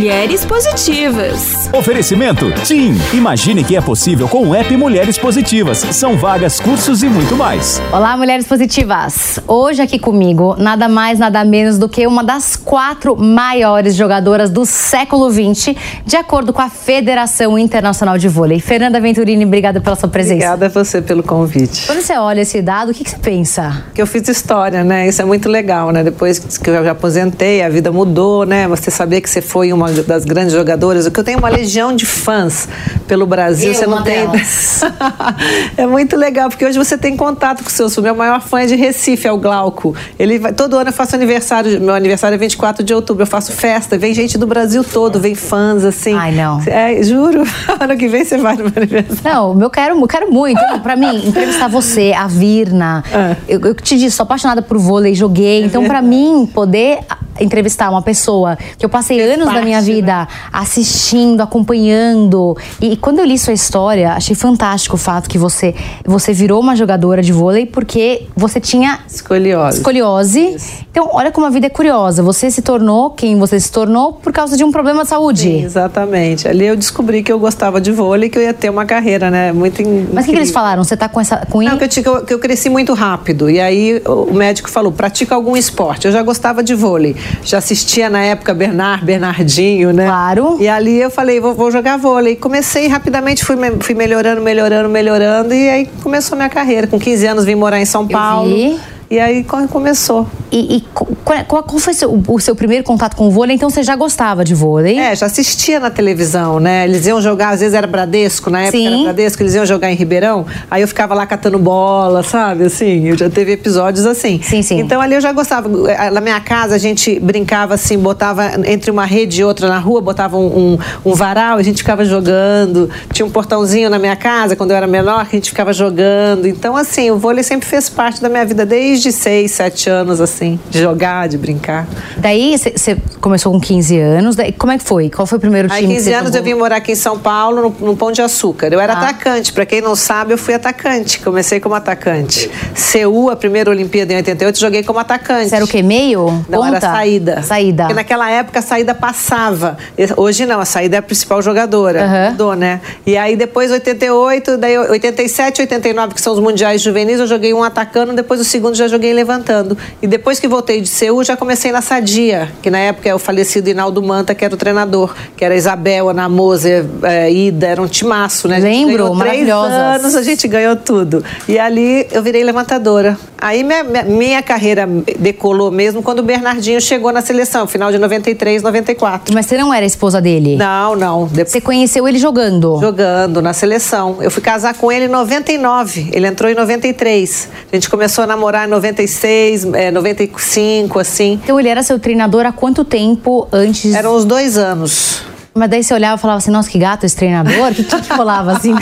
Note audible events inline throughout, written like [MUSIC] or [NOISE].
Mulheres Positivas. Oferecimento TIM. Imagine que é possível com o app Mulheres Positivas. São vagas, cursos e muito mais. Olá, mulheres positivas! Hoje aqui comigo, nada mais, nada menos do que uma das quatro maiores jogadoras do século XX, de acordo com a Federação Internacional de Vôlei. Fernanda Venturini, obrigada pela sua presença. Obrigada a você pelo convite. Quando você olha esse dado, o que, que você pensa? Que eu fiz história, né? Isso é muito legal, né? Depois que eu já aposentei, a vida mudou, né? Você saber que você foi uma das grandes jogadoras, o que eu tenho uma legião de fãs pelo Brasil, Eu, você não tem. [LAUGHS] é muito legal, porque hoje você tem contato com seus fãs. Meu maior fã é de Recife, é o Glauco. Ele vai, todo ano eu faço aniversário, meu aniversário é 24 de outubro, eu faço festa, vem gente do Brasil todo, vem fãs assim. Ai, não. É, juro, [LAUGHS] ano que vem você vai no meu aniversário. Não, eu quero, eu quero muito. [LAUGHS] Pra mim, entrevistar você, a Virna. É. Eu, eu te disse, sou apaixonada por vôlei, joguei. Então, pra mim, poder entrevistar uma pessoa que eu passei anos da minha parte, né? vida assistindo, acompanhando. E, e quando eu li sua história, achei fantástico o fato que você, você virou uma jogadora de vôlei porque você tinha Escoliose. escoliose. Então, olha como a vida é curiosa. Você se tornou quem você se tornou por causa de um problema de saúde. Sim, exatamente. Ali eu descobri que eu gostava de vôlei e que eu ia ter uma carreira, né? Muito in- Mas o que, que eles falaram? Você tá com essa. Com Não, que eu, que eu- que eu cresci muito rápido. E aí o médico falou: pratica algum esporte. Eu já gostava de vôlei. Já assistia na época Bernard, Bernardinho, né? Claro. E ali eu falei: vou, vou jogar vôlei. Comecei rapidamente, fui, fui melhorando, melhorando, melhorando. E aí começou a minha carreira. Com 15 anos vim morar em São Paulo. vi. E aí co- começou. E, e qual, qual- qual foi seu- o seu primeiro contato com o vôlei? Então você já gostava de vôlei? É, já assistia na televisão, né? Eles iam jogar, às vezes era Bradesco, na época Sim. era Bradesco, eles iam jogar em Ribeirão, aí eu ficava lá catando bola, sabe? Assim, eu já teve episódios assim. Sim, sim. Então ali eu já gostava. Eh, Na minha casa a gente brincava assim, botava entre uma rede e outra na rua, botava um, um, um varal, a gente ficava jogando. Tinha um portãozinho na minha casa, quando eu era menor, que a gente ficava jogando. Então, assim, o vôlei sempre fez parte da minha vida, desde seis, sete anos, assim, de jogar, de brincar. Daí você- começou com 15 anos. Daí, como é que foi? Qual foi o primeiro time Aí, que 15 você anos eu jogou? vim morar aqui em São Paulo, no, no Pão de Açúcar. Eu era Ah. atacante. Pra quem não sabe, eu fui atacante. Comecei como atacante. Seul, a primeira Olimpíada em 88, joguei como atacante. Você era o quê? Meio? Não, Ponta? era saída. Saída. Porque naquela época a saída passava. Hoje não, a saída é a principal jogadora. Aham. Mudou, né? E aí depois 88, daí 87, 89, que são os mundiais juvenis, eu joguei um atacando, depois o segundo já joguei levantando. E depois que voltei de Seul, já comecei na Sadia, que na época é o falecido Inaldo Manta, que era o treinador, que era Isabel, Ana Moser, eh, Ida, era um timaço, né? Lembro, maravilhosas. anos, a gente ganhou tudo. E ali eu virei levantadora. Aí minha, minha- minha carreira decolou mesmo quando o Bernardinho chegou na seleção, final de 93, 94. Mas você não era esposa dele? Não, não. Depois Você conheceu ele jogando? jogando na seleção. Eu fui casar com ele em 99. Ele entrou em 93. A gente começou a namorar em 96, eh, 95, assim. Então ele era seu treinador há quanto tempo antes? Eram uns dois anos. Mas daí você olhava e falava assim, nossa, que gato esse treinador. O que, que, que rolava assim?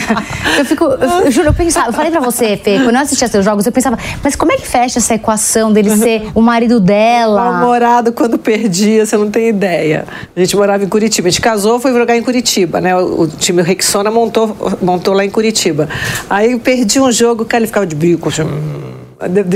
Eu fico, eu, eu juro, eu pensava, eu falei pra você, Fê, quando eu assistia seus jogos, eu pensava, mas como é que fecha essa equação dele ser o marido dela? Mal-humorado quando perdia, você não tem ideia. A gente morava em Curitiba. A gente casou, foi jogar em Curitiba, né? O, o time Rexona montou, montou lá em Curitiba. Aí eu perdi um jogo, o cara ele ficava de bico. assim, hum.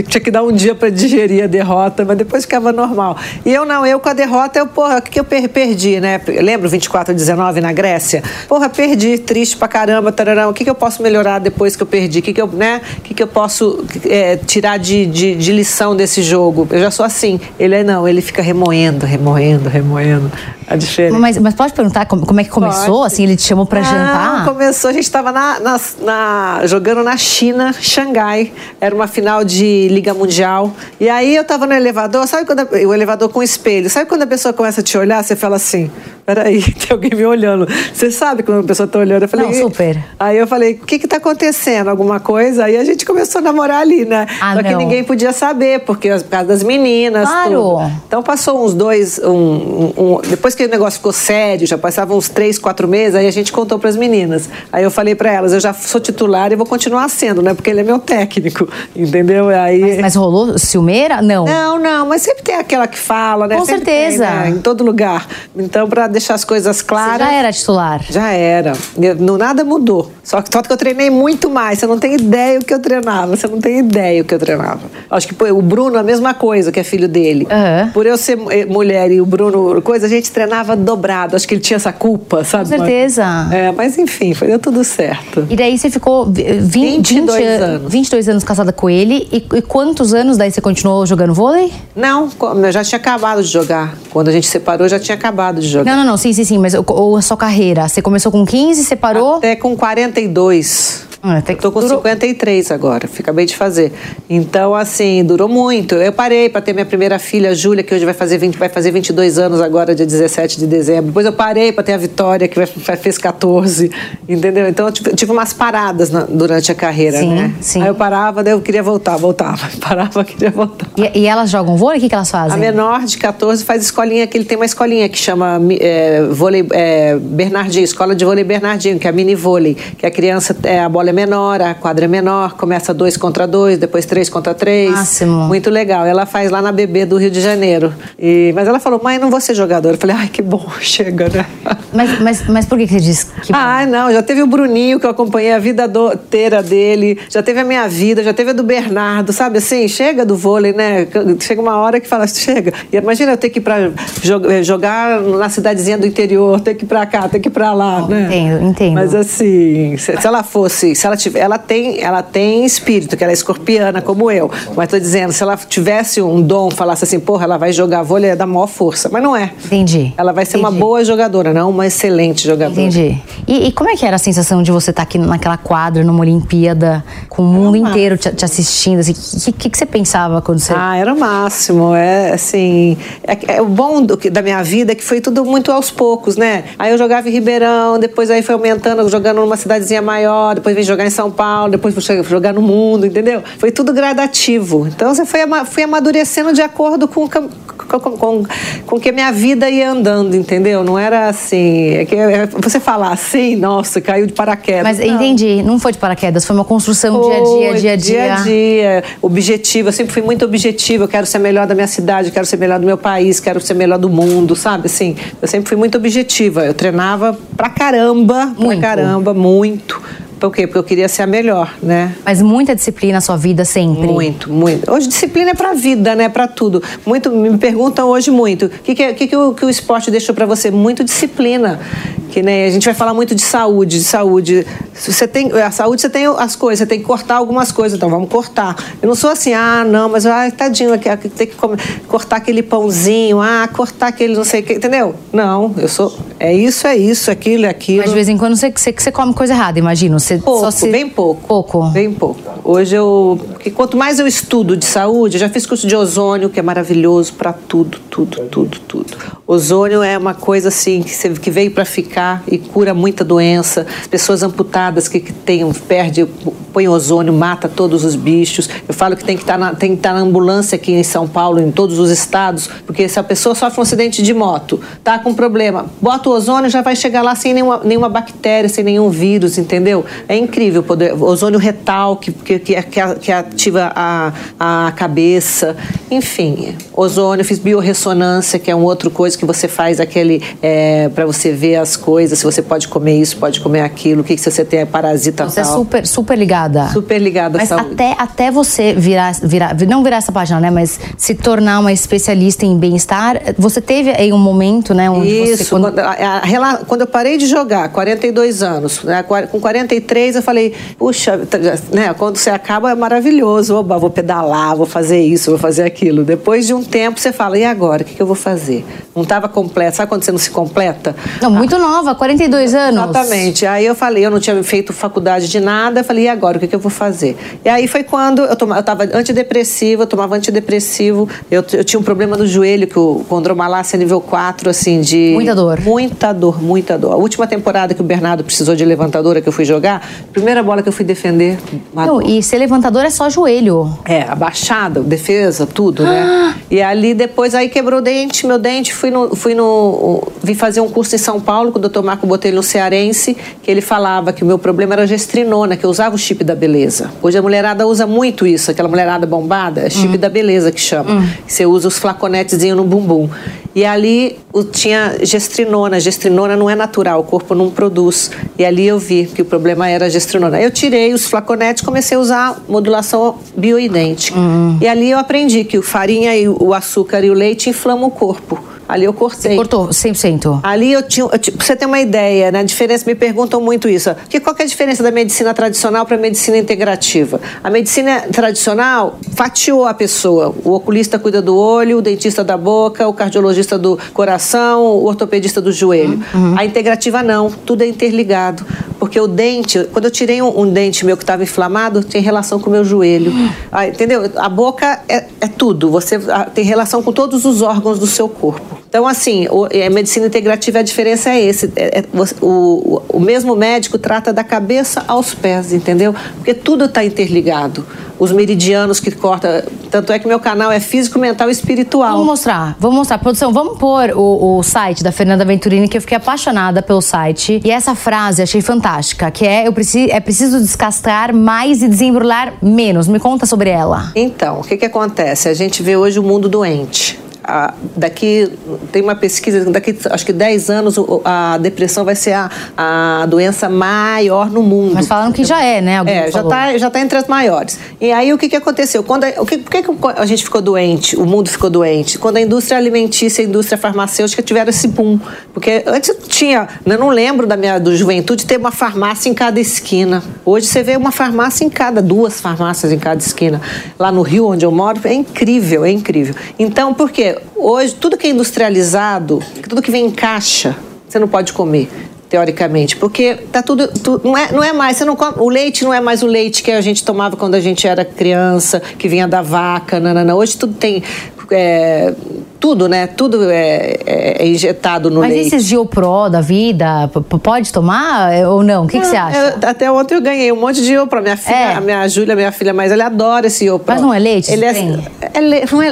Tinha que dar um dia para digerir a derrota, mas depois ficava normal. E eu não, eu com a derrota, eu, porra, o que, que eu per- perdi, né? Lembro 24 a 19 na Grécia? Porra, perdi, triste pra caramba, tararão. O que, que eu posso melhorar depois que eu perdi? O que, que eu, né? O que, que eu posso é, tirar de, de, de lição desse jogo? Eu já sou assim. Ele é não, ele fica remoendo, remoendo, remoendo. A diferença. Mas, mas pode perguntar como, como é que começou? Pode. Assim, ele te chamou pra Não, jantar? começou, a gente estava na, na- na- jogando na China, Xangai. Era uma final de Liga Mundial. E aí eu estava no elevador, sabe quando a- o elevador com espelho? Sabe quando a pessoa começa a te olhar, você fala assim: peraí, [LAUGHS] tem alguém me olhando. Você sabe quando a pessoa tá olhando? Eu falei, Não, super. Aí eu falei, o que que tá acontecendo? Alguma coisa? Aí a gente começou a namorar ali, né? Ah, Só que não. ninguém podia saber, porque por causa das meninas. Claro. tudo. Então passou uns dois, um, um- depois que o negócio ficou sério, já passavam uns três, quatro meses, aí a gente contou pras meninas. Aí eu falei pra elas, eu já sou titular e vou continuar sendo, né? Porque ele é meu técnico, [LAUGHS] entendeu? Aí... Mas rolou ciumeira? Não. Não, não, mas sempre tem aquela que fala, né? Com Sempre certeza. tem, né? Em todo lugar. Então, pra deixar as coisas Você claras. já era titular. Já era. Eu- não, nada mudou. Só que, só que eu treinei muito mais. Você não tem ideia o que eu treinava. Você não tem ideia o que eu treinava. Acho que pô, o Bruno, a mesma coisa, que é filho dele. Aham. Por eu ser eh, mulher e o Bruno, coisa, a gente treinava dobrado. Acho que ele tinha essa culpa, sabe? Com certeza. É, mas enfim, foi deu tudo certo. E daí você ficou vi- vin- 22 20 an- anos. 22 anos casada com ele. E, e quantos anos daí você continuou jogando vôlei? Não, eu já tinha acabado de jogar. Quando a gente separou, eu já tinha acabado de jogar. Não, não, não. Sim, sim, sim. Mas ou a sua carreira? Você começou com 15, separou? Até com 42. Ah, Eu que tô com durou- 53 agora, acabei de fazer. Então, assim, durou muito. Eu parei para ter minha primeira filha, Júlia, que hoje vai fazer, 20, vai fazer 22 anos agora, dia 17 de dezembro. Depois eu parei para ter a Vitória, que vai, fez 14, entendeu? Então, eu tive, tive umas paradas na- durante a carreira, Sim, né? sim. Aí eu parava, daí eu queria voltar, voltava. [LAUGHS] Parava, queria voltar. E, e elas jogam vôlei? O que, que elas fazem? A menor de 14 faz escolinha, que ele tem uma escolinha que chama é, vôlei é, Bernardinho, escola de vôlei Bernardinho, que é a mini vôlei, que a criança, é, a bola é menor, a quadra é menor, começa dois contra dois, depois três contra três. Máximo. Muito legal. Ela faz lá na BB do Rio de Janeiro. E, mas ela falou, mãe, não vou ser jogadora. Eu falei, ai, que bom, [LAUGHS] chega, né? Mas, mas, mas por que, que você diz que. Ai, não, já teve o Bruninho, que eu acompanhei a vida inteira dele, já teve a minha vida, já teve a do Bernardo, sabe assim? Chega do vôlei, né? Chega uma hora que fala, chega. E imagina eu ter que ir pra jo- eh, jogar na cidadezinha do interior, ter que ir pra cá, ter que ir pra lá, né? Entendo, entendo. Mas assim, se, se ela fosse, se ela tiver, ela tem, ela tem espírito, que ela é escorpiana como eu. Mas tô dizendo, se ela tivesse um dom, falasse assim, porra, ela vai jogar vôlei, é da maior força. Mas não é. Entendi. Ela vai ser uma Entendi. boa jogadora, não uma excelente jogadora. Entendi. E, e como é que era a sensação de você estar aqui naquela quadra, numa Olimpíada, com o mundo inteiro te, te assistindo? O que, que, que você pensava quando você. Ah, era o máximo. É assim. É, é o bom do da minha vida é que foi tudo muito aos poucos, né? Aí eu jogava em Ribeirão, depois aí foi aumentando, jogando numa cidadezinha maior, depois vim jogar em São Paulo, depois fui jogar no mundo, entendeu? Foi tudo gradativo. Então você foi fui amadurecendo de acordo com, com, com, com, que a minha vida ia andando, entendeu? Não era assim. É que é- você falar assim, nossa, caiu de paraquedas. Mas Não. entendi, não foi de paraquedas, foi uma construção dia a dia, Foi, dia a dia. Dia a dia. Objetivo. Eu sempre fui muito objetiva. Eu quero ser melhor da minha cidade, quero ser melhor do meu país, quero ser melhor do mundo, sabe? Assim, eu sempre fui muito objetiva. Eu treinava pra caramba, Muito. pra caramba, muito. Por quê? Porque eu queria ser a melhor, né? Mas muita disciplina na sua vida sempre. Muito, muito. Hoje disciplina é pra vida, né? Pra tudo. Muito, me perguntam hoje muito. O que, que, é- que, que, o, que o esporte deixou pra você? Muito disciplina. Que nem a gente vai falar muito de saúde, de saúde. Você tem a saúde, você tem as coisas, você tem que cortar algumas coisas, então vamos cortar. Eu não sou assim, ah, não, mas ai, tadinho, aqui, tem que comer- cortar aquele pãozinho, ah, cortar aquele não sei o que, entendeu? Não, eu sou é isso, é isso, aquilo, é aquilo. Mas de vez em quando você, você, você come coisa errada, imagino. Você Pouco, se... bem pouco. Pouco. Bem pouco. Hoje eu. Porque quanto mais eu estudo de saúde, eu já fiz curso de ozônio, que é maravilhoso para tudo, tudo, tudo, tudo. Ozônio é uma coisa assim que, você- que veio para ficar e cura muita doença. As pessoas amputadas que, que tem, perde, põe ozônio, mata todos os bichos. Eu falo que tem que estar na, tem que estar na ambulância aqui em São Paulo, em todos os estados, porque se a pessoa sofre um acidente de moto, tá com problema, bota o ozônio, já vai chegar lá sem nenhuma, nenhuma bactéria, sem nenhum vírus, entendeu? É incrível o poder. Ozônio retal, que, que, que, que- ativa a, a cabeça. Enfim, ozônio, fiz biorressonância, que é uma outra coisa que você faz aquele é, para você ver as coisas, se você pode comer isso, pode comer aquilo, o que, que você tem, é parasita Você é super, super ligada. Super ligada à Mas saúde. até, até você virar, virar, não virar essa página, né? Mas se tornar uma especialista em bem-estar, você teve aí um momento, né? Onde Isso, você, quando- quando, a- a quando eu parei de jogar, 42 anos, né, com 43 eu falei, puxa, tá- né, quando você acaba é maravilhoso, oba, vou pedalar, vou fazer isso, vou fazer aquilo. Depois de um tempo você fala, e agora, o que, que eu vou fazer? Não estava completo, sabe quando você não se completa? Não, muito nova, 42 anos. Exatamente. Aí eu falei, eu não tinha feito faculdade de nada, eu falei, e agora? Agora? O que, que eu vou fazer? E aí foi quando eu, toma, eu tava antidepressiva, eu tomava antidepressivo, eu, eu tinha um problema no joelho, que o condromalácia nível 4, assim, de... Muita dor. Muita dor, muita dor. A última temporada que o Bernardo precisou de levantadora, que eu fui jogar, primeira bola que eu fui defender... Não, dor. e ser levantador é só joelho. É, abaixada, defesa, tudo, né? E ali depois aí quebrou o dente, meu dente, fui no, fui no. Vim fazer um curso em São Paulo com o Dr. Marco Botelho no Cearense, que ele falava que o meu problema era gestrinona, que eu usava o chip da beleza. Hoje a mulherada usa muito isso, aquela mulherada bombada, é chip da beleza que chama. Você usa os flaconetezinhos no bumbum. E ali o- tinha gestrinona. Gestrinona não é natural, o corpo não produz. E ali eu vi que o problema era a gestrinona. Eu tirei os flaconetes e comecei a usar modulação bioidêntica. E ali eu aprendi que o farinha e o açúcar e o leite inflamam o corpo. Ali eu cortei. Cortou 100%. Ali eu tinha. eu pra você ter uma ideia, né? A diferença, me perguntam muito isso. Que, qual é a diferença da medicina tradicional para a medicina integrativa? A medicina tradicional fatiou a pessoa. O oculista cuida do olho, o dentista da boca, o cardiologista do coração, o ortopedista do joelho. A integrativa não, tudo é interligado. Porque o dente, quando eu tirei um, um dente meu que estava inflamado, tem relação com o meu joelho. Ah, entendeu? A boca é, é tudo. Você ah, tem relação com todos os órgãos do seu corpo. Então, assim, o- a medicina integrativa, a diferença é esse. É- é o, o, o mesmo médico trata da cabeça aos pés, entendeu? Porque tudo está interligado. Os meridianos que corta. Tanto é que meu canal é físico, mental e espiritual. Vamos mostrar, vamos mostrar. Produção, vamos pôr o, o site da Fernanda Venturini, que eu fiquei apaixonada pelo site. E essa frase achei fantástica, que é, eu preciso, é preciso descascar mais e desembrulhar menos. Me conta sobre ela. Então, o que, que acontece? A gente vê hoje o mundo doente. Ah, daqui, tem uma pesquisa, daqui acho que 10 anos a depressão vai ser a, a doença maior no mundo. Mas falaram que já é, né? Alguém É, já está já tá entre as maiores. E aí o que, que aconteceu? Quando a, o que, por que, que a gente ficou doente, o mundo ficou doente? Quando a indústria alimentícia e a indústria farmacêutica tiveram esse boom. Porque antes tinha, eu não lembro da minha do juventude ter uma farmácia em cada esquina. Hoje você vê uma farmácia em cada, duas farmácias em cada esquina. Lá no Rio, onde eu moro, é incrível, é incrível. Então, por quê? Hoje, tudo que é industrializado, tudo que vem em caixa, você não pode comer teoricamente, porque tá tudo, tu- não é não é mais, você não come- o leite não é mais o leite que a gente tomava quando a gente era criança, que vinha da vaca, nanana. Hoje tudo tem é, tudo, né? Tudo é, é- é injetado no Mas leite. esses Geopro da vida, pode tomar é, ou não? O que, você acha? eu- até ontem eu ganhei um monte de Iopro. Minha filha, É. a minha Júlia, minha filha mais, ela adora esse Iopro. Mas não é leite, Ele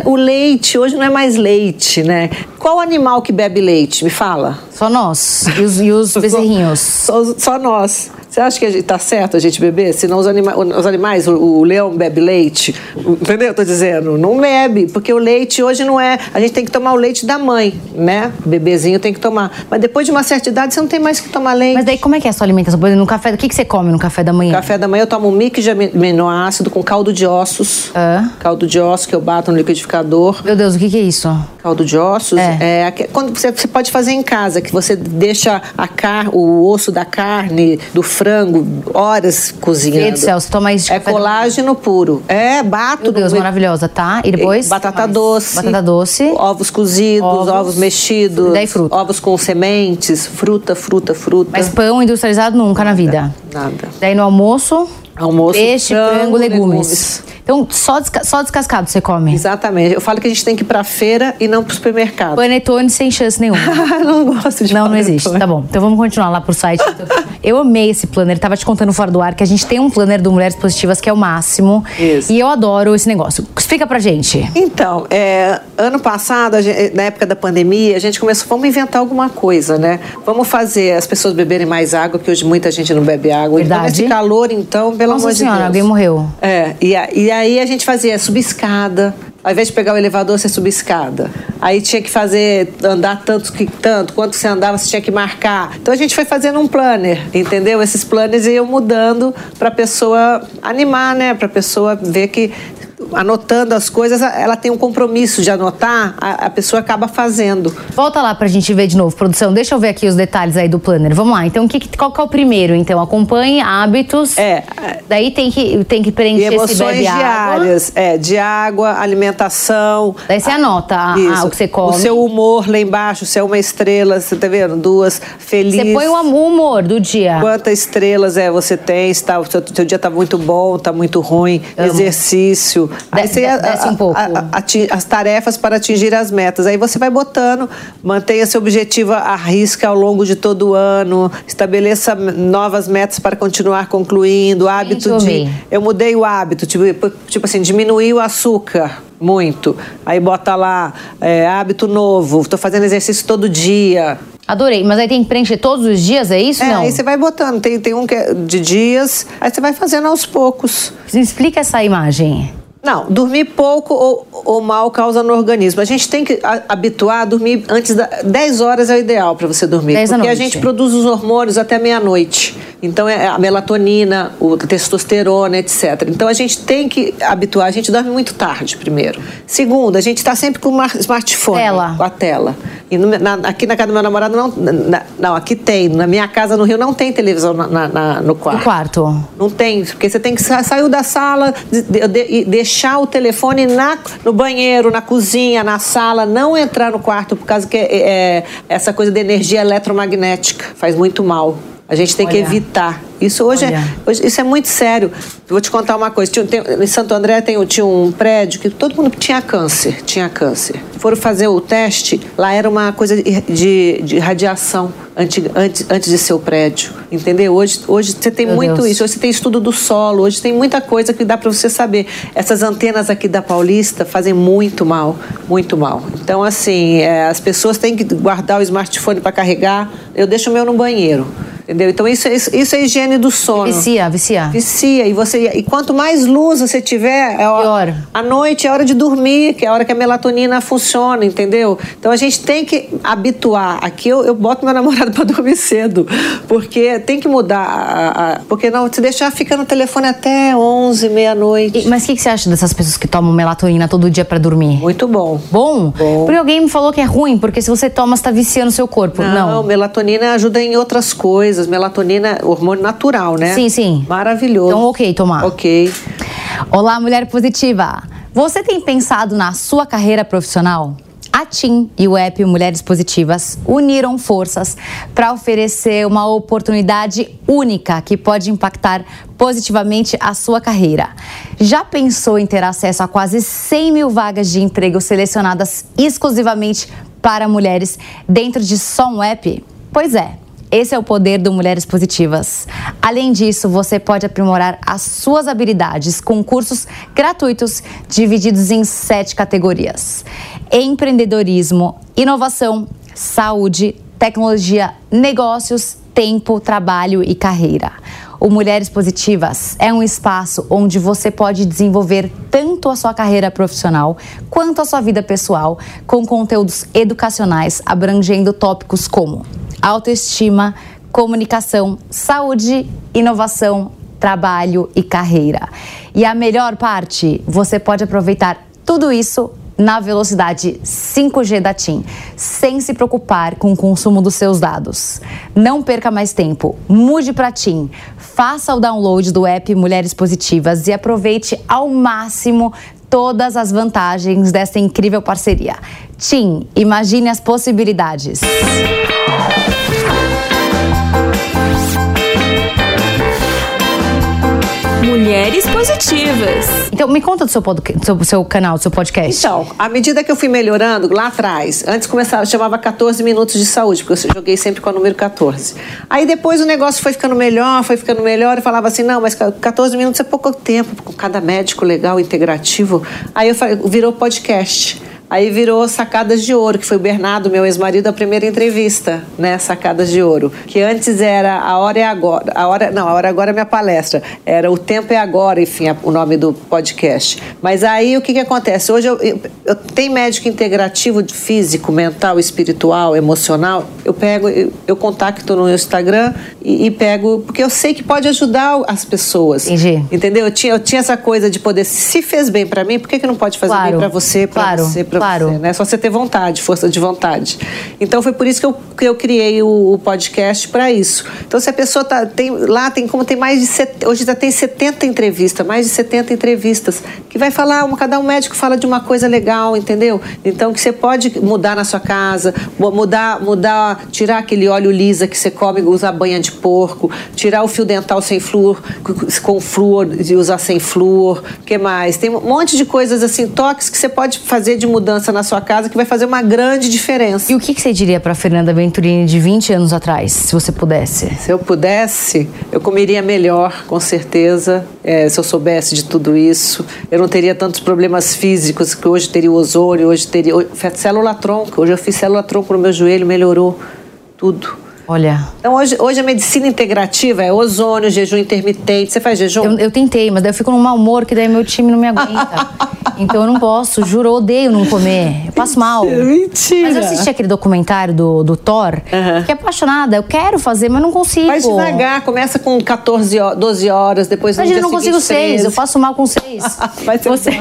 o leite hoje não é mais leite, né? Qual animal que bebe leite? Me fala. Só nós e os, e os [LAUGHS] bezerrinhos. Só, só nós. Você acha que a gente, tá certo a gente beber? Senão os, anima, os animais, o, o leão bebe leite. Entendeu? Eu tô dizendo, não bebe, porque o leite hoje não é. A gente tem que tomar o leite da mãe, né? O bebezinho tem que tomar. Mas depois de uma certa idade, você não tem mais que tomar leite. Mas daí como é que é a sua alimentação? No café, o que, que você come no café da manhã? Café da manhã eu tomo um mix de aminoácido com caldo de ossos. Hã? Caldo de ossos que eu bato no liquidificador. Meu Deus, o que, que é isso? Caldo de ossos É. é, quando você, você pode fazer em casa, que você deixa a car, o osso da carne, do frango, horas cozinhando. Meu Deus do céu, você toma isso de É colágeno puro. É, bato. Meu Deus, no- maravilhosa, tá? E depois? Batata Mais? doce. Batata doce. Ovos cozidos, Ovos. ovos, mexidos. Daí fruta. Ovos com sementes, fruta, fruta, fruta. Mas pão industrializado nunca na vida. Nada. Daí no almoço, Almoço, peixe, frango, frango, legumes. legumes. Então, só, desca- só descascado você come. Exatamente. Eu falo que a gente tem que ir pra feira e não pro supermercado. Panetone sem chance nenhuma. [LAUGHS] não gosto de Não, não panetone. existe. Tá bom. Então vamos continuar lá pro site. [LAUGHS] Eu amei esse planner. Tava te contando fora do ar que a gente tem um planner do Mulheres Positivas que é o máximo. Isso. E eu adoro esse negócio. Explica pra gente. Então, é, ano passado, gente- na época da pandemia, a gente começou, vamos inventar alguma coisa, né? Vamos fazer as pessoas beberem mais água, que hoje muita gente não bebe água. Então, Verdade. nesse calor, então, pelo Nossa amor senhora, de Deus. alguém morreu. É, e, a- e aí a gente fazia subir escada. Ao invés de pegar o elevador, você subia escada. Aí tinha que fazer, andar tanto que tanto, quanto você andava, você tinha que marcar. Então a gente foi fazendo um planner, entendeu? Esses planners iam mudando para a pessoa animar, né? Para a pessoa ver que anotando as coisas, ela tem um compromisso de anotar, a, a pessoa acaba fazendo. Volta lá pra gente ver de novo, produção. Deixa eu ver aqui os detalhes aí do planner. Vamos lá. Então, que, qual que é o primeiro? Então, acompanhe hábitos. É. Daí tem que, tem que E preencher se emoções bebe água. diárias, é, de água, alimentação. Daí você anota a- a- Isso. o que você come. O seu humor lá embaixo, se é uma estrela, você tá vendo? Duas, feliz. Você põe o humor do dia. Quantas estrelas é você tem? Se tá, o seu, seu dia tá muito bom, tá muito ruim, exercício. Você desce um pouco. ati- as tarefas para atingir as metas. Aí você vai botando, mantenha seu objetivo à risca ao longo de todo o ano, estabeleça novas metas para continuar concluindo, hábito eu de. Eu mudei o hábito, tipo, tipo assim, diminuir o açúcar muito. Aí bota lá, é, hábito novo, estou fazendo exercício todo dia. Adorei. Mas aí tem que preencher todos os dias, é isso? É, não? aí você vai botando. Tem, tem um que é de dias, aí você vai fazendo aos poucos. Explica essa imagem. Não, dormir pouco ou, ou mal causa no organismo. A gente tem que a- habituar a dormir antes da 10 horas é o ideal para você dormir, 10 da porque a gente produz os hormônios até meia-noite. Então é a melatonina, o testosterona, etc. Então a gente tem que habituar. A gente dorme muito tarde, primeiro. Segundo, a gente está sempre com o smartphone, Tela. com a tela. E no- na- aqui na casa do meu namorado não, na- não, aqui tem. Na minha casa no Rio não tem televisão na- no quarto. No quarto. Não tem, porque você tem que sa sair da sala de- de- de- e deixar o telefone na, no banheiro, na cozinha, na sala, não entrar no quarto, por causa que é, é, essa coisa de energia eletromagnética faz muito mal. A gente tem que Olha. evitar. Isso hoje, é, hoje- isso é muito sério. Vou te contar uma coisa. Tinha- tem- em Santo André tem, tinha um prédio que todo mundo tinha câncer, tinha câncer. Foram fazer o teste, lá era uma coisa de, de- de radiação antes, antes, antes de ser o prédio. Entendeu? Hoje, hoje você tem Meu muito Deus. isso. Hoje você tem estudo do solo, hoje tem muita coisa que dá para você saber. Essas antenas aqui da Paulista fazem muito mal, muito mal. Então, assim, é, as pessoas têm que guardar o smartphone para carregar. Eu deixo o meu no banheiro, entendeu? Então, isso, é- isso, é higiene do sono. Vicia, vicia. Vicia. E, você, e quanto mais luz você tiver, é hora, à noite é hora de dormir, que é a hora que a melatonina funciona, entendeu? Então a gente tem que habituar. Aqui eu, eu boto meu namorado [LAUGHS] para dormir cedo, porque tem que mudar. a- a- porque não, se deixar, fica no telefone até 11, meia-noite. Mas o que, que você acha dessas pessoas que tomam melatonina todo dia pra dormir? Muito bom. Bom? Bom. Porque alguém me falou que é ruim, porque se você toma, você tá viciando o seu corpo. Não. melatonina ajuda em outras coisas. Melatonina é hormônio natural, né? Sim, sim. Maravilhoso. Então, ok tomar. Ok. Olá, mulher positiva! Você tem pensado na sua carreira profissional? A TIM e o app Mulheres Positivas uniram forças para oferecer uma oportunidade única que pode impactar positivamente a sua carreira. Já pensou em ter acesso a quase 100 mil vagas de emprego selecionadas exclusivamente para mulheres dentro de só um app? Pois é. Esse é o poder do Mulheres Positivas. Além disso, você pode aprimorar as suas habilidades com cursos gratuitos divididos em sete categorias: empreendedorismo, inovação, saúde, tecnologia, negócios, tempo, trabalho e carreira. O Mulheres Positivas é um espaço onde você pode desenvolver tanto a sua carreira profissional quanto a sua vida pessoal, com conteúdos educacionais abrangendo tópicos como autoestima, comunicação, saúde, inovação, trabalho e carreira. E a melhor parte, você pode aproveitar tudo isso na velocidade 5G da TIM, sem se preocupar com o consumo dos seus dados. Não perca mais tempo, mude para TIM, faça o download do app Mulheres Positivas e aproveite ao máximo todas as vantagens dessa incrível parceria. TIM, imagine as possibilidades. Mulheres Positivas. Então, me conta do seu, do seu, do seu canal, do seu podcast. Então, à medida que eu fui melhorando, lá atrás, antes começava, chamava 14 minutos de saúde, porque eu joguei sempre com a número 14. Aí depois o negócio foi ficando melhor, foi ficando melhor, eu falava assim, não, mas 14 minutos é pouco tempo, com cada médico legal, integrativo. Aí eu falei, virou podcast. Aí virou Sacadas de Ouro, que foi o Bernardo, meu ex-marido, a primeira entrevista, né? Sacadas de Ouro. Que antes era A Hora é Agora. A hora, não, A Hora Agora é minha palestra. Era O Tempo é Agora, enfim, a- o nome do podcast. Mas aí o que, que acontece? Hoje eu, eu, eu tenho médico integrativo físico, mental, espiritual, emocional, eu pego, eu, eu contacto no Instagram e, e, pego, porque eu sei que pode ajudar as pessoas. Entendi. Entendeu? Eu tinha, eu tinha essa coisa de poder, se fez bem para mim, por que, que não pode fazer Claro. bem para você, para Claro, você, para claro. você, né? Só você ter vontade, força de vontade. Então foi por isso que eu, que eu criei o, o podcast para isso. Então se a pessoa tá, tem lá tem como tem mais de set, hoje já tem 70 entrevistas, mais de 70 entrevistas que vai falar, um, cada um médico fala de uma coisa legal, entendeu? Então que você pode mudar na sua casa, mu- mudar, mudar, tirar aquele óleo lisa que você come, usar banha de porco, tirar o fio dental sem flúor, com flúor e usar sem flúor. que mais? Tem um monte de coisas assim, toques que você pode fazer de mudança na sua casa que vai fazer uma grande diferença. E o que, que você diria pra Fernanda Venturini de 20 anos atrás, se você pudesse? Se eu pudesse, eu comeria melhor, com certeza. É, se eu soubesse de tudo isso, eu não teria tantos problemas físicos que hoje teria o ozônio, hoje teria célula tronco. Hoje eu fiz célula tronco no meu joelho, melhorou tudo. Olha, Então hoje, hoje a medicina integrativa é ozônio, jejum intermitente. Você faz jejum? eu, eu tentei, mas daí eu fico num mau humor que daí meu time não me [LAUGHS] aguenta. então eu não posso, juro, eu odeio não comer. Eu passo mal. [LAUGHS] Mentira. Mas eu assisti aquele documentário do, do Thor, Aham. fiquei apaixonada. Eu quero fazer, mas não consigo. Faz devagar, começa com 14 horas, 12 horas, depois Imagina, eu não consigo seis, 13. eu passo mal com seis. [LAUGHS] Vai ser você,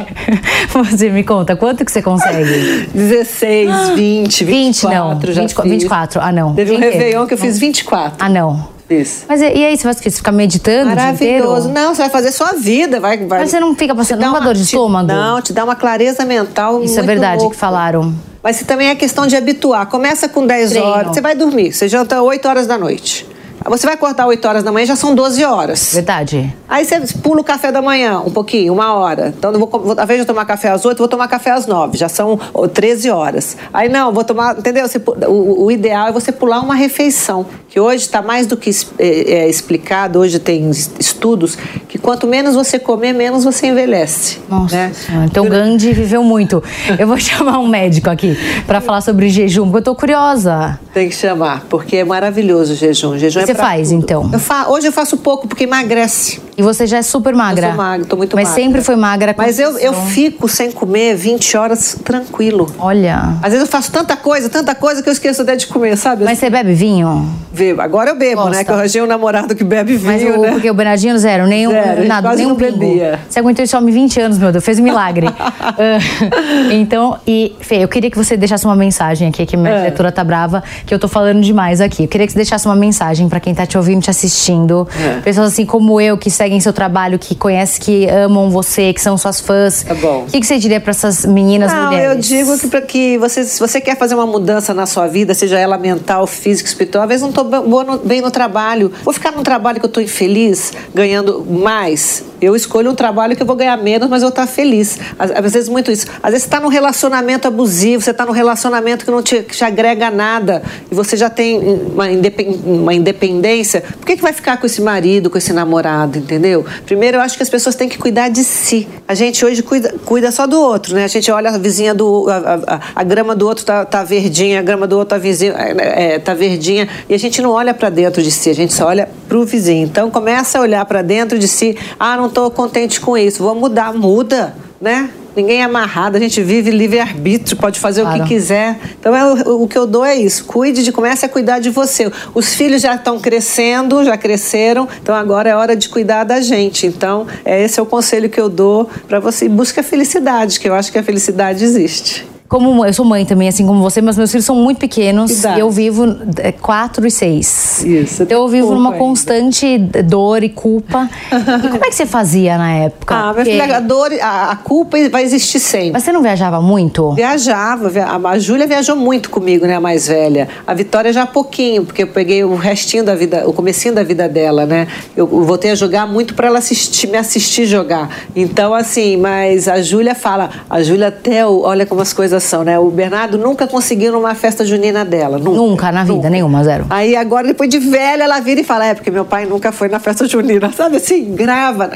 você me conta, quanto que você consegue? 16, 20, 20 24 não, já 24, fiz. 24, ah não. Teve um. Réveillon que eu fiz 24. Ah não. Fiz. Mas e, e aí, você faz o quê? Você fica meditando o dia inteiro? Maravilhoso. Não, você vai fazer sua vida. Vai, vai. Mas você não fica passando- uma- dor de te- estômago? Não, te dá uma clareza mental Isso é verdade louco. que falaram. Mas também é questão de habituar. Começa com 10 Treino. horas, você vai dormir. Você janta 8 horas da noite. Você vai acordar 8 horas da manhã, já são 12 horas. Verdade. Aí você pula o café da manhã, um pouquinho, uma hora. Então, eu vou, vou, ao invés de eu tomar café às 8, eu vou tomar café às 9. Já são ó, 13 horas. Aí não, vou tomar. Entendeu? Você o, o ideal é você pular uma refeição. Que hoje está mais do que é, é, explicado, hoje tem es- estudos, que quanto menos você comer, menos você envelhece. Nossa né? Senhora, Então Gandhi viveu muito. [LAUGHS] Eu vou chamar um médico aqui pra falar sobre jejum, porque eu tô curiosa. Tem que chamar, porque é maravilhoso o jejum. O jejum é você pra faz, tudo. então? Eu fa- Hoje eu faço pouco, porque emagrece. E você já é super magra. Eu sou magra, tô muito Mas magra. sempre foi magra. Mas eu, eu fico sem comer 20 horas tranquilo. Olha. Às vezes eu faço tanta coisa, tanta coisa que eu esqueço até de comer, sabe? Mas você bebe vinho? Bebo. Agora eu bebo, Gosta. né? Que eu arranjei um namorado que bebe vinho, Mas o, né? porque o Bernardinho zero, nenhum, Zero, a gente nada, quase nenhum não pingo. bebia. Você aguentou esse homem 20 anos, meu Deus, fez um milagre. [LAUGHS] Ah, então, e Fê, eu queria que você deixasse uma mensagem aqui, que minha É. diretora tá brava, que eu tô falando demais aqui. Eu queria que você deixasse uma mensagem pra quem tá te ouvindo, te assistindo. É. Pessoas assim como eu, que seguem seu trabalho, que conhecem, que amam você, que são suas fãs. Tá bom. O que, que você diria pra essas meninas Não, mulheres? eu digo que, pra que você, se você quer fazer uma mudança na sua vida, seja ela mental, física, espiritual, às vezes não estou bem no trabalho. Vou ficar num trabalho que eu estou infeliz, ganhando mais. Eu escolho um trabalho que eu vou ganhar menos, mas eu estar feliz. Às, às vezes muito isso. Às vezes você está num relacionamento abusivo, você está num relacionamento que não te, que te agrega nada e você já tem uma, independ, uma independência. Por que, que vai ficar com esse marido, com esse namorado, entendeu? Primeiro, eu acho que as pessoas têm que cuidar de si. A gente hoje cuida, cuida só do outro, né? A gente olha a vizinha do. A, a, a grama do outro tá, tá verdinha, a grama do outro tá, vizinho, é, tá verdinha. E a gente não olha para dentro de si, a gente só olha pro vizinho. Então começa a olhar para dentro de si. Ah, não estou contente com isso, vou mudar. Muda, né? Ninguém é amarrado, a gente vive livre-arbítrio, pode fazer Claro. o que quiser. Então, é, o, o que eu dou é isso: cuide de, comece a cuidar de você. Os filhos já estão crescendo, já cresceram, então agora é hora de cuidar da gente. Então, é, esse é o conselho que eu dou para você. Busque a felicidade, que eu acho que a felicidade existe. Como eu sou mãe também, assim como você, mas meus filhos são muito pequenos. E eu vivo é, quatro e seis. Isso, Então eu vivo numa ainda. constante dor e culpa. e como é que você fazia na época? Ah, minha Porque- filha, a dor, a, a culpa vai existir sempre. Mas você não viajava muito? Viajava, via- a a Júlia viajou muito comigo, né, a mais velha. A Vitória já pouquinho, porque eu peguei o restinho da vida, o comecinho da vida dela, né? Eu voltei a jogar muito para ela assistir, me assistir jogar. Então, assim, mas a Júlia fala, a Júlia até, olha como as coisas né? O Bernardo nunca conseguiu numa festa junina dela, nunca. Nunca na vida, Nunca. nenhuma, zero. Aí agora, depois de velha, ela vira e fala: é, porque meu pai nunca foi na festa junina. [LAUGHS] Sabe assim, grava.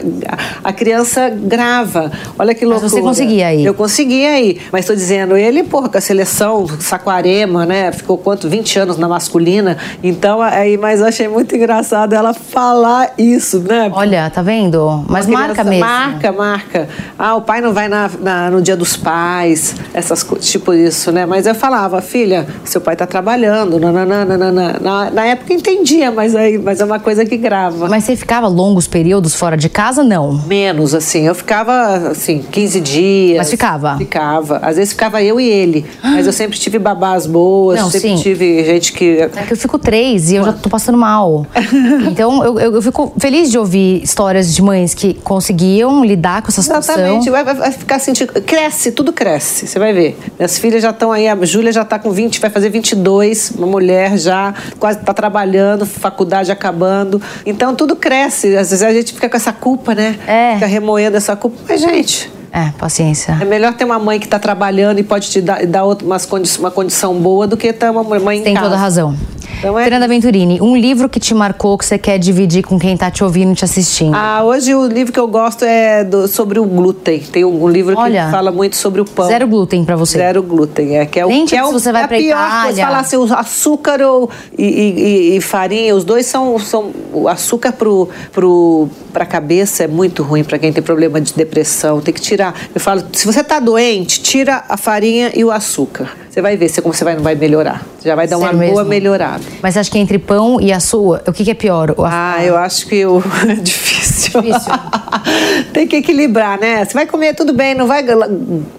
A criança grava. Olha que Mas loucura. você conseguia ir? Eu conseguia ir. Mas estou dizendo, ele, porra, com a seleção Saquarema, né? Ficou quanto? 20 anos na masculina. Então, aí, mas eu achei muito engraçado ela falar isso, né? Olha, tá vendo? Mas marca mesmo. Marca, marca. Ah, o pai não vai na, na- no dia dos pais, essas coisas. Tipo isso, né? Mas eu falava, filha, seu pai tá trabalhando, nananana, nanana. Na, na época entendia, mas, aí, mas é uma coisa que grava. Mas você ficava longos períodos fora de casa? Não. Menos, assim. Eu ficava, assim, 15 dias. Mas ficava? Ficava. Às vezes ficava eu e ele. Mas eu sempre tive babás boas, Não, sempre sim. tive gente que... É que eu fico três e eu já tô passando mal. [LAUGHS] Então eu, eu, eu fico feliz de ouvir histórias de mães que conseguiam lidar com essa situação. Exatamente, vai, vai- vai ficar sentindo. Cresce, tudo cresce, você vai ver. Minhas filhas já estão aí, a Júlia já está com 20, vai fazer 22, uma mulher já, quase está trabalhando, faculdade acabando. Então tudo cresce. Às vezes a gente fica com essa culpa, né? É. Fica remoendo essa culpa. Mas, gente. É, paciência. É melhor ter uma mãe que está trabalhando e pode te dar, dar outra- umas condi uma condição boa do que ter uma mãe em Tem casa. toda a razão. Então é- Fernanda Venturini, um livro que te marcou que você quer dividir com quem tá te ouvindo e te assistindo. Ah, hoje o livro que eu gosto é do- sobre o glúten. Tem um, um livro Olha, que fala muito sobre o pão. Zero glúten pra você. Zero glúten, é que é o Nem que é o, você vai é a pior Itália. coisa. Falar assim, o açúcar ou, e, e- e- farinha, os dois são, são o açúcar pro, pro, pra cabeça é muito ruim para quem tem problema de depressão. Tem que tirar. Eu falo, se você tá doente, tira a farinha e o açúcar. Você vai ver se como você vai, não vai melhorar. Já vai dar uma Sério boa mesmo? melhorada. Mas acho que entre pão e a sua, o que, que é pior? O- Ah, eu acho que o... [LAUGHS] é difícil. Difícil. [LAUGHS] Tem que equilibrar, né? Você vai comer tudo bem, não vai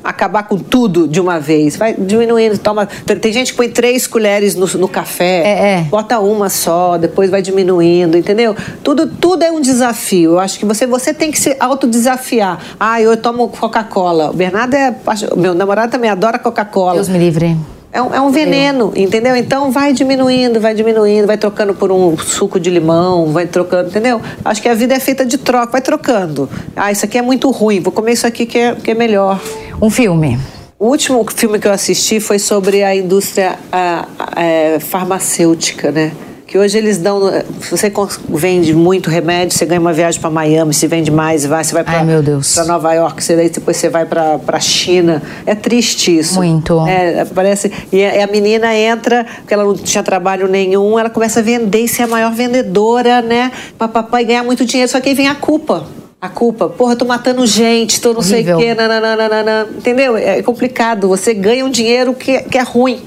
acabar com tudo de uma vez. Vai diminuindo, toma. Tem gente que põe três colheres no, no café, É, é. bota uma só, depois vai diminuindo, entendeu? Tudo, tudo é um desafio. Eu acho que você, você tem que se autodesafiar. Ah, eu tomo Coca-Cola. O Bernardo é. Meu namorado também adora Coca-Cola. Deus me livre. É um, é um veneno, entendeu? Então vai diminuindo, vai diminuindo, vai trocando por um suco de limão, vai trocando, entendeu? Acho que a vida é feita de troca, vai trocando. Ah, isso aqui é muito ruim, vou comer isso aqui que é, que é melhor. Um filme. O último filme que eu assisti foi sobre a indústria ah, ah, é, farmacêutica, né? Que hoje eles dão. Se você cons- vende muito remédio, você ganha uma viagem para Miami, se vende mais, vai, você vai Ai, meu Deus. para Nova York, você daí depois você vai para para China. É triste isso. Muito. É, parece. E a, menina entra, porque ela não tinha trabalho nenhum, ela começa a vender e ser a maior vendedora, né? Papapá, e ganhar muito dinheiro. Só que aí vem a culpa. A culpa, porra, tô matando gente, tô não sei Horrível. o quê, nananana, entendeu? É complicado. Você ganha um dinheiro que, que é ruim.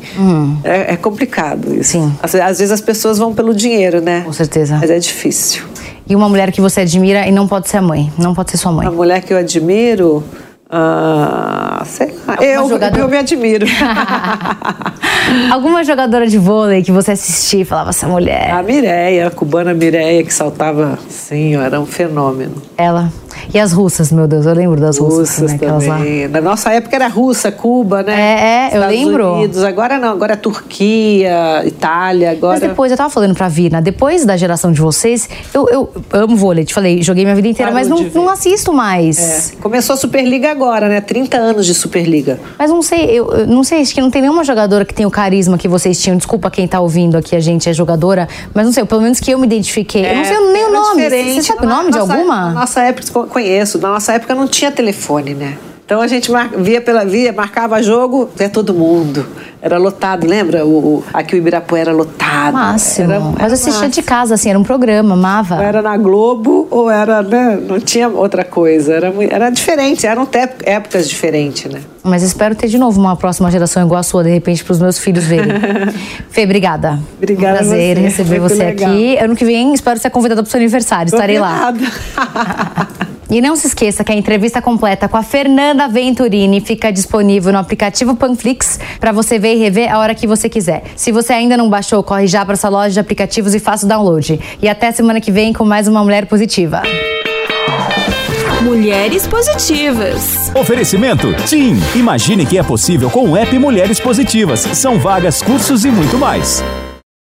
É, é complicado isso. Sim. Às, às vezes as pessoas vão pelo dinheiro, né? Com certeza. Mas é difícil. E uma mulher que você admira e não pode ser a mãe. Não pode ser sua mãe. A mulher que eu admiro. Ah, sei lá. Alguma Eu, jogadora- eu me admiro. [LAUGHS] Alguma jogadora de vôlei que você assistia e falava, essa mulher, A Mireia, a cubana Mireia, que saltava assim, era um fenômeno. ela. E as russas, meu Deus, eu lembro das russas, Russas também, aquelas lá. também. Na nossa época era Rússia, Cuba, né? É, é, eu Estados lembro. Unidos. Agora não, agora é Turquia, Itália, agora. Mas depois, eu tava falando pra Virna, depois da geração de vocês, eu, eu amo vôlei, te falei, joguei minha vida inteira, Parou mas não, não assisto mais. É. Começou a Superliga agora, né? 30 anos de Superliga. Mas não sei, eu, eu não sei, acho que não tem nenhuma jogadora que tenha o carisma que vocês tinham. Desculpa quem tá ouvindo aqui, a gente é jogadora, mas não sei, pelo menos que eu me identifiquei. eu não sei nem o nome. diferente. Você sabe o nome de nossa- alguma? Na nossa época, co- conheço. Na nossa época não tinha telefone, né? Então a gente mar- via pela via, marcava jogo, via todo mundo. Era lotado, lembra? O, o- aqui o Ibirapuera era lotado. Máximo. Era- mas era eu assistia massa. de casa, assim, era um programa, amava. Ou era na Globo ou era, né? Não tinha outra coisa. Era, era diferente, eram te- épocas diferentes, né? Mas espero ter de novo uma próxima geração igual a sua, de repente, pros meus filhos verem. [LAUGHS] Fê, obrigada. Obrigada Um prazer você. receber Muito você legal. aqui. Ano que vem, espero ser convidada pro seu aniversário. Estarei lá. [LAUGHS] E não se esqueça que a entrevista completa com a Fernanda Venturini fica disponível no aplicativo Panflix para você ver e rever a hora que você quiser. Se você ainda não baixou, corre já para essa loja de aplicativos e faça o download. E até semana que vem com mais uma Mulher Positiva. Mulheres Positivas. Oferecimento? Sim! Imagine que é possível com o app Mulheres Positivas. São vagas, cursos e muito mais.